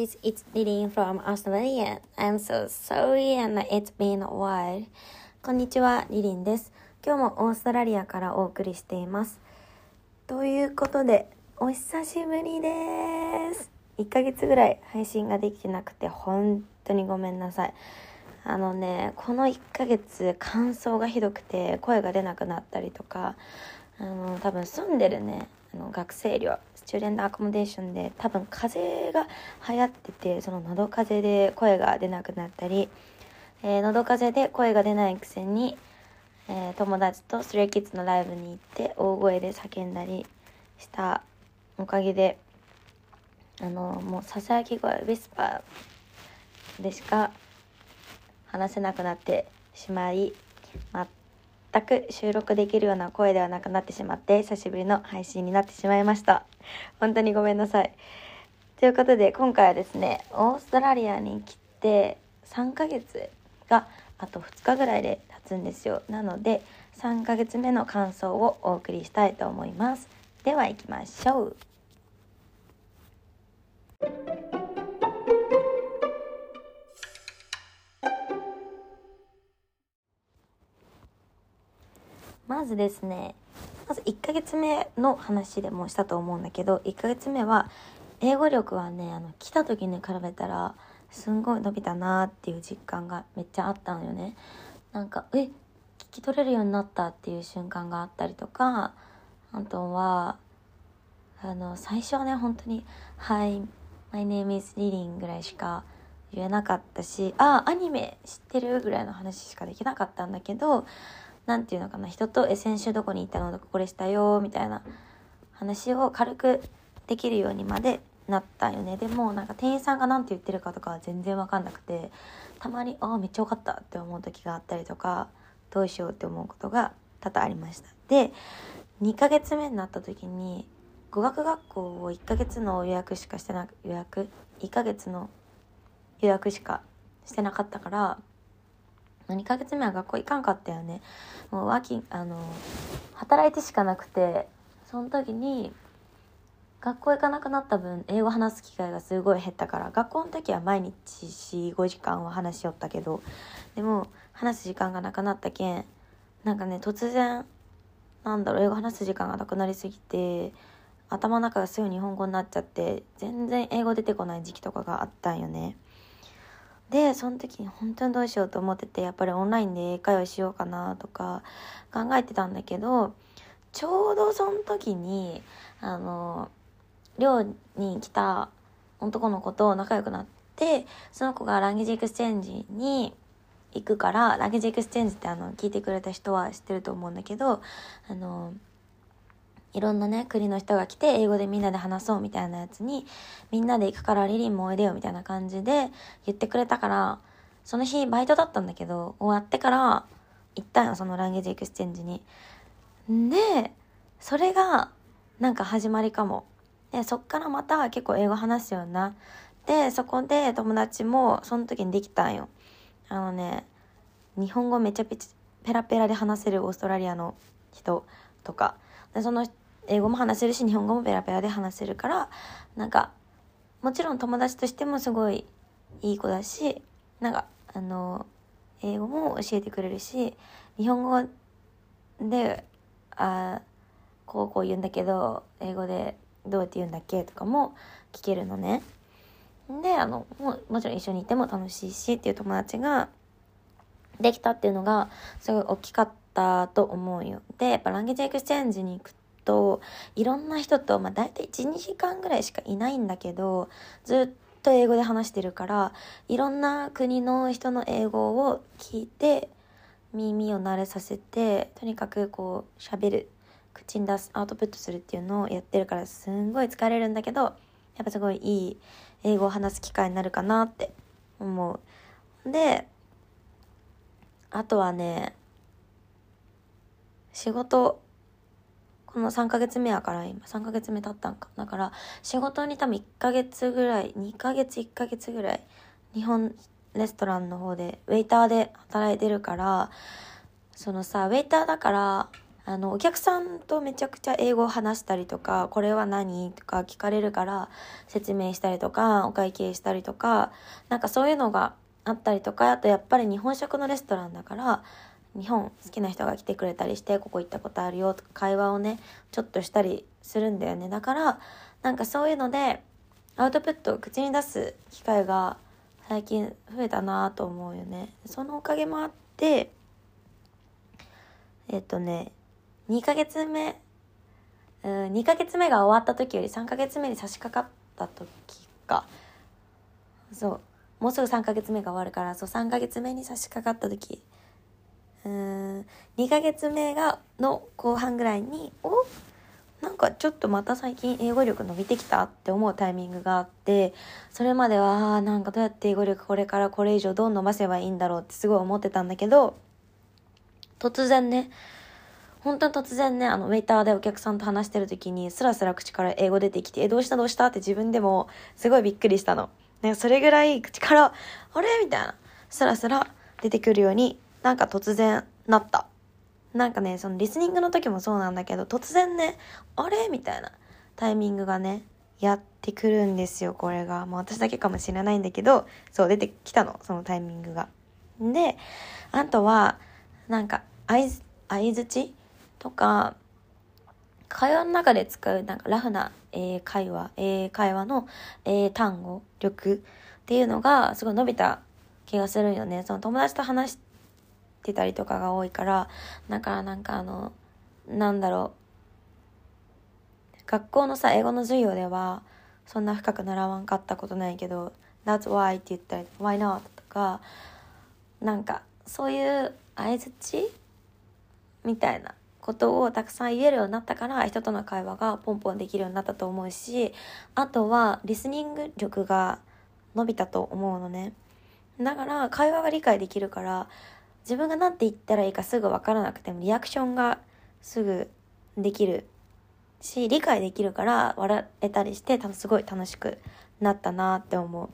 guys, it's Lily from Australia. I'm so sorry and it's been a while. こんにちは、リリンです。今日もオーストラリアからお送りしています。ということで、お久しぶりです。1ヶ月ぐらい配信ができてなくて本当にごめんなさい。あのね、この1ヶ月乾燥がひどくて声が出なくなったりとか、あの多分住んでるねあの学生寮スチューデントアコモデーションで多分風邪が流行っててその喉風邪で声が出なくなったり、えー喉風邪で声が出ないくせに、えー友達とストレイキッズのライブに行って大声で叫んだりした。おかげであのもうささやき声ウィスパーでしか話せなくなってしまい全く収録できるような声ではなくなってしまって久しぶりの配信になってしまいました。本当にごめんなさい。ということで今回はですねオーストラリアに来て3ヶ月があと2日ぐらいで経つんですよ。なので3ヶ月目の感想をお送りしたいと思います。では行きましょう。まずですねまず1ヶ月目の話でもしたと思うんだけど1ヶ月目は英語力はねあの来た時に比べたらすんごい伸びたなっていう実感がめっちゃあったのよね。なんかえ聞き取れるようになったっていう瞬間があったりとかあとはあの最初はね本当に「Hi my name is Lilin」ぐらいしか言えなかったしああアニメ知ってるぐらいの話しかできなかったんだけどなんていうのかな人とえ先週どこに行ったのとかこれしたよみたいな話を軽くできるようにまでなったよね。でもなんか店員さんが何て言ってるかとかは全然分かんなくてたまにああめっちゃ分かったって思う時があったりとかどうしようって思うことが多々ありました。で2ヶ月目になった時に語学学校を1ヶ月の予約しかしてなく予約1ヶ月の予約しかしてなかったから2ヶ月目は学校行かんかったよねもうワーあの働いてしかなくてその時に学校行かなくなった分英語話す機会がすごい減ったから学校の時は毎日45時間は話しよったけどでも話す時間がなくなったけんなんかね突然なんだろう英語話す時間がなくなりすぎて頭の中がすぐ日本語になっちゃって全然英語出てこない時期とかがあったんよね。でその時に本当にどうしようと思っててやっぱりオンラインで英会話しようかなとか考えてたんだけどちょうどその時にあの寮に来た男の子と仲良くなってその子が language exchange に行くから language exchange ってあの聞いてくれた人は知ってると思うんだけどあのいろんなね国の人が来て英語でみんなで話そうみたいなやつにみんなで行くからリリンもおいでよみたいな感じで言ってくれたからその日バイトだったんだけど終わってから行ったよその language exchange に。でそれがなんか始まりかも。でそっからまた結構英語話すようになってそこで友達もその時にできたんよ。あのね日本語めちゃペチペラペラで話せるオーストラリアの人とかでその人英語も話せるし日本語もペラペラで話せるからなんかもちろん友達としてもすごいいい子だしなんかあの英語も教えてくれるし日本語であこうこう言うんだけど英語でどうやって言うんだっけとかも聞けるのね。であのももちろん一緒にいても楽しいしっていう友達ができたっていうのがすごい大きかったと思うよ。でやっぱ language exchange に行くといろんな人と、まあ、大体12時間ぐらいしかいないんだけどずっと英語で話してるからいろんな国の人の英語を聞いて耳を慣れさせてとにかくこう喋る口に出すアウトプットするっていうのをやってるからすんごい疲れるんだけどやっぱすごいいい英語を話す機会になるかなって思う。であとはね仕事この3ヶ月目やから今3ヶ月目経ったんかだから仕事に多分1ヶ月ぐらい2ヶ月1ヶ月ぐらい日本レストランの方でウェイターで働いてるからそのさウェイターだからあのお客さんとめちゃくちゃ英語を話したりとか「これは何?」とか聞かれるから説明したりとかお会計したりとかなんかそういうのがあったりとかあとやっぱり日本食のレストランだから日本好きな人が来てくれたりしてここ行ったことあるよとか会話をねちょっとしたりするんだよね。だからなんかそういうのでアウトプットを口に出す機会が最近増えたなと思うよね。そのおかげもあってえっとね2ヶ月目うん2ヶ月目が終わった時より3ヶ月目に差し掛かった時か。そう。もうすぐ3ヶ月目が終わるからそう3ヶ月目に差し掛かった時うん2ヶ月目がの後半ぐらいにおなんかちょっとまた最近英語力伸びてきたって思うタイミングがあってそれまではあなんかどうやって英語力これからこれ以上どう伸ばせばいいんだろうってすごい思ってたんだけど突然ね本当に突然ねあのウェイターでお客さんと話してる時にスラスラ口から英語出てきて「えどうしたどうした?」って自分でもすごいびっくりしたの。なんかそれぐらい口から「あれ?」みたいなスラスラ出てくるようになんか突然なった。なんかね、そのリスニングの時もそうなんだけど、突然ね、あれ？みたいなタイミングがね、やってくるんですよ、これが。まあ私だけかもしれないんだけど、そう出てきたの、そのタイミングが。で、あとは、なんか、相づち？とか、会話の中で使うなんかラフな、えー、会話、えー、会話の、えー、単語、力？っていうのがすごい伸びた気がするよね。その友達と話してたりとかが多いからだからなんかあのなんだろう学校のさ英語の授業ではそんな深く習わんかったことないけど「That's why」って言ったり「Why not?」とかなんかそういう相づちみたいなことをたくさん言えるようになったから人との会話がポンポンできるようになったと思うしあとはリスニング力が伸びたと思うのねだから会話が理解できるから自分が何て言ったらいいかすぐ分からなくてもリアクションがすぐできるし理解できるから笑えたりしてすごい楽しくなったなって思う。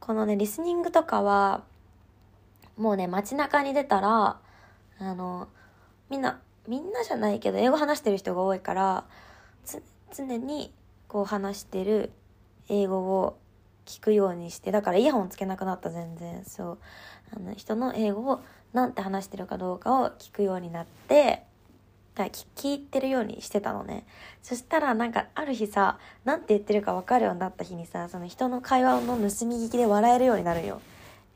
このねリスニングとかはもうね街中に出たらあのみんなみんなじゃないけど英語話してる人が多いから常にこう話してる英語を聞くようにしてだからイヤホンつけなくなった全然。そう。あの人の英語をなんて話してるかどうかを聞くようになって聞いてるようにしてたのね。そしたらなんかある日さ何て言ってるか分かるようになった日にさその人の会話の盗み聞きで笑えるようになるよ。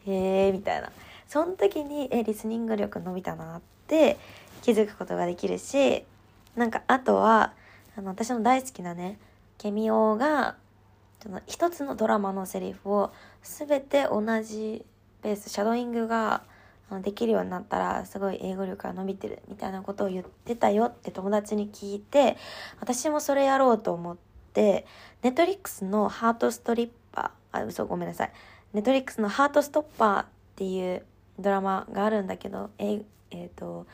へえみたいな。その時にえリスニング力伸びたなって気づくことができるしなんかあとはあの私の大好きなねケミオがその一つのドラマのセリフを全て同じペースシャドーイングができるようになったらすごい英語力が伸びてるみたいなことを言ってたよって友達に聞いて私もそれやろうと思ってネットリックスのハートストリッパーあ嘘ごめんなさい。ネットリックスのハートストッパーっていうドラマがあるんだけどええー、と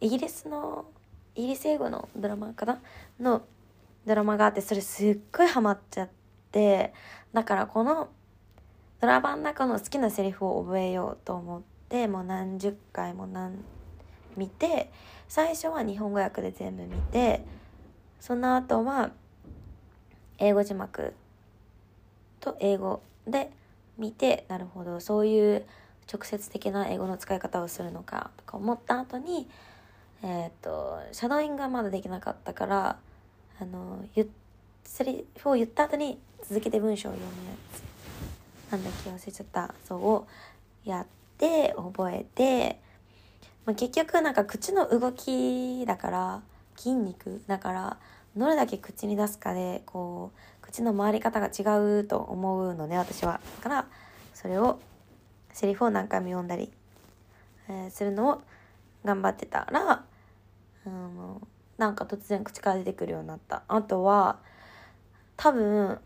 イギリスのイギリス英語のドラマかな？のドラマがあってそれすっごいハマっちゃってだからこのドラマの中の好きなセリフを覚えようと思ってもう何十回も何見て最初は日本語訳で全部見てその後は英語字幕と英語で見てなるほどそういう直接的な英語の使い方をするのかとか思った後にえっ、ー、とシャドーイングがまだできなかったからあのセリフを言った後に続けて文章を読むやつ。なんだっけ忘れちゃった。そうをやって覚えて、まあ、結局なんか口の動きだから筋肉だからどれだけ口に出すかでこう口の回り方が違うと思うのね私は。だからそれをセリフを何回も読んだり、えー、するのを頑張ってたら、うん、なんか突然口から出てくるようになった。あとは多分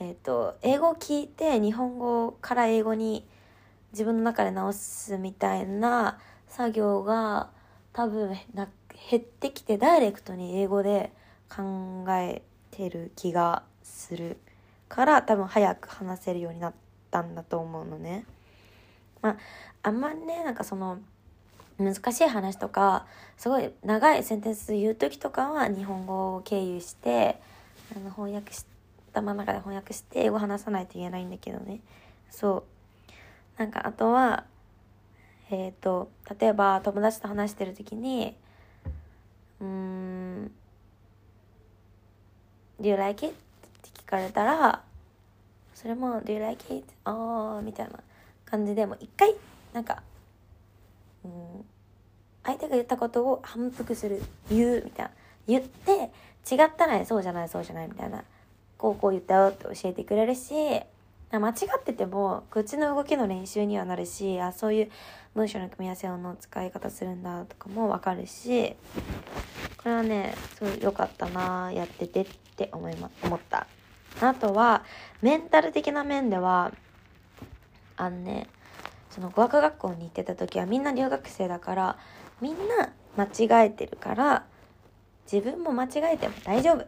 えっ、ー、と英語を聞いて日本語から英語に自分の中で直すみたいな作業が多分な減ってきてダイレクトに英語で考えてる気がするから多分早く話せるようになったんだと思うのね。まああんまりねなんかその難しい話とかすごい長いセンテンス言う時とかは日本語を経由してあの翻訳したままで翻訳して英語話さないと言えないんだけどねそうなんかあとはえっ、ー、と例えば友達と話してる時にうん「Do you like it?」って聞かれたらそれも「Do you like it?」ああみたいな感じでもう一回なんかうん相手が言ったことを反復する言うみたいな言って違ったらそうじゃないそうじゃないみたいなこうこう言ったよって教えてくれるし間違ってても口の動きの練習にはなるしあそういう文章の組み合わせの使い方するんだとかもわかるしこれはねすごい良かったなやっててって思い、ま、思った。あとはメンタル的な面ではあのねその語学学校に行ってた時はみんな留学生だからみんな間違えてるから自分も間違えても大丈夫。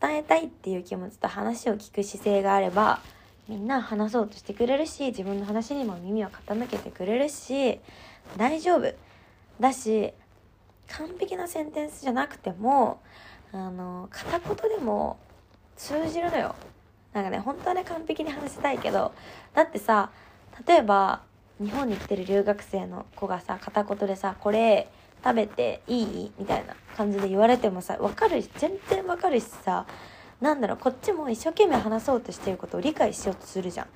伝えたいっていう気持ちと話を聞く姿勢があればみんな話そうとしてくれるし自分の話にも耳を傾けてくれるし大丈夫だし完璧なセンテンスじゃなくてもあの片言でも通じるのよなんかね本当はね完璧に話したいけどだってさ例えば日本に来てる留学生の子がさ片言でさ「これ食べていい?」みたいな感じで言われてもさ分かるし全然分かるしさなんだろうこっちも一生懸命話そうとしてることを理解しようとするじゃ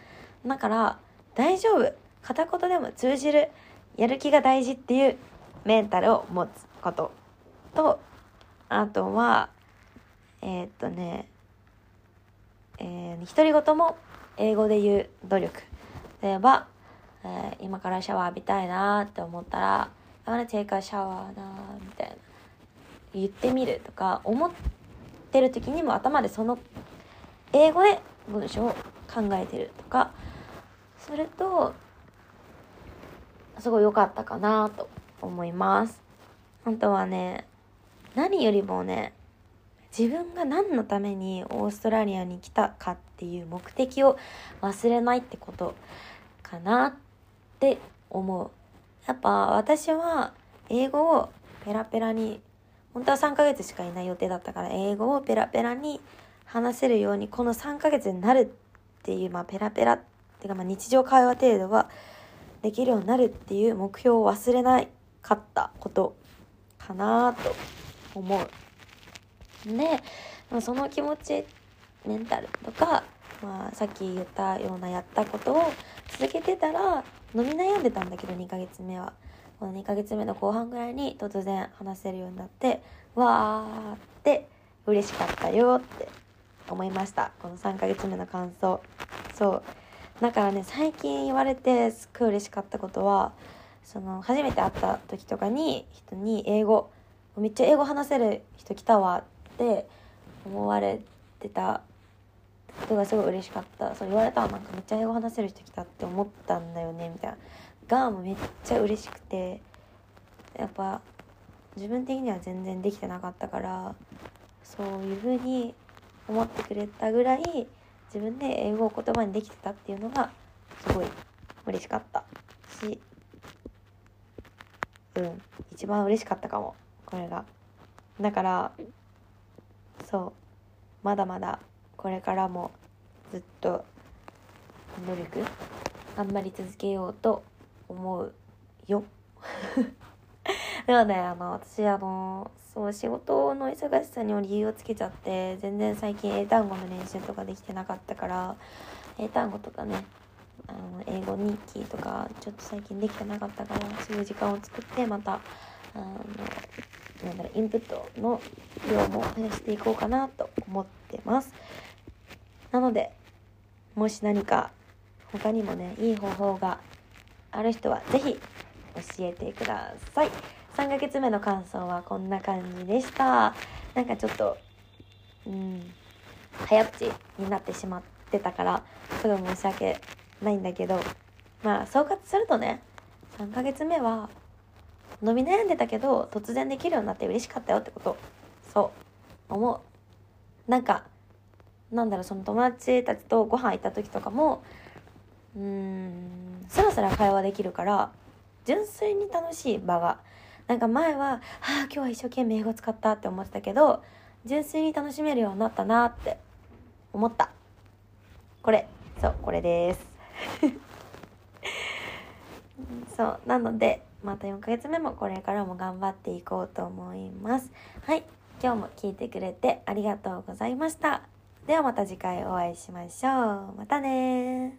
ん。だから大丈夫。片言でも通じる。やる気が大事っていうメンタルを持つこと。とあとはえー、っとねえー、独り言も英語で言う努力。例えば、えー、今からシャワー浴びたいなって思ったら「I wanna take a shower な」みたいな。言ってみるとか思ってる時にも頭でその英語で文章を考えてるとかするとすごい良かったかなと思いますあとはね何よりもね自分が何のためにオーストラリアに来たかっていう目的を忘れないってことかなって思う。やっぱ私は英語をペラペラに、本当は3ヶ月しかいない予定だったから、英語をペラペラに話せるように、この3ヶ月になるっていう、まあペラペラっていうかまあ日常会話程度はできるようになるっていう目標を忘れなかったことかなと思う。で、まあ、その気持ち、メンタルとか、まあ、さっき言ったようなやったことを続けてたら飲み悩んでたんだけど2ヶ月目はこの2ヶ月目の後半ぐらいに突然話せるようになってわーって嬉しかったよって思いました。この3ヶ月目の感想。そう。だからね最近言われてすっごい嬉しかったことはその初めて会った時とかに人に英語めっちゃ英語話せる人来たわって思われてたことがすごい嬉しかった。そう言われたらなんかめっちゃ英語話せる人来たって思ったんだよねみたいな。がめっちゃ嬉しくてやっぱ自分的には全然できてなかったからそういう風に思ってくれたぐらい自分で英語を言葉にできてたっていうのがすごい嬉しかった。しうん一番嬉しかったかもこれが。だからそうまだまだこれからもずっと努力頑張り続けようと思うよ でもねあの私あのそう仕事の忙しさにも理由をつけちゃって全然最近英単語の練習とかできてなかったから英単語とかねあの英語日記とかちょっと最近できてなかったからそういう時間を作ってまたあのなんだろうインプットの量も増やしていこうかなと思ってます。なのでもし何か他にもねいい方法がある人は是非教えてください。3ヶ月目の感想はこんな感じでした。なんかちょっとうん早口になってしまってたからすごい申し訳ないんだけどまあ総括するとね3ヶ月目は伸び悩んでたけど突然できるようになって嬉しかったよってこと。そう思う。なんかなんだろうその友達たちとご飯行った時とかもうーんスラスラ会話できるから純粋に楽しい場が。なんか前は「はあ今日は一生懸命英語使った」って思ってたけど純粋に楽しめるようになったなって思った。これ。そうこれです。そうなのでまた4ヶ月目もこれからも頑張っていこうと思います。はい。今日も聞いてくれてありがとうございました。ではまた次回お会いしましょう。またね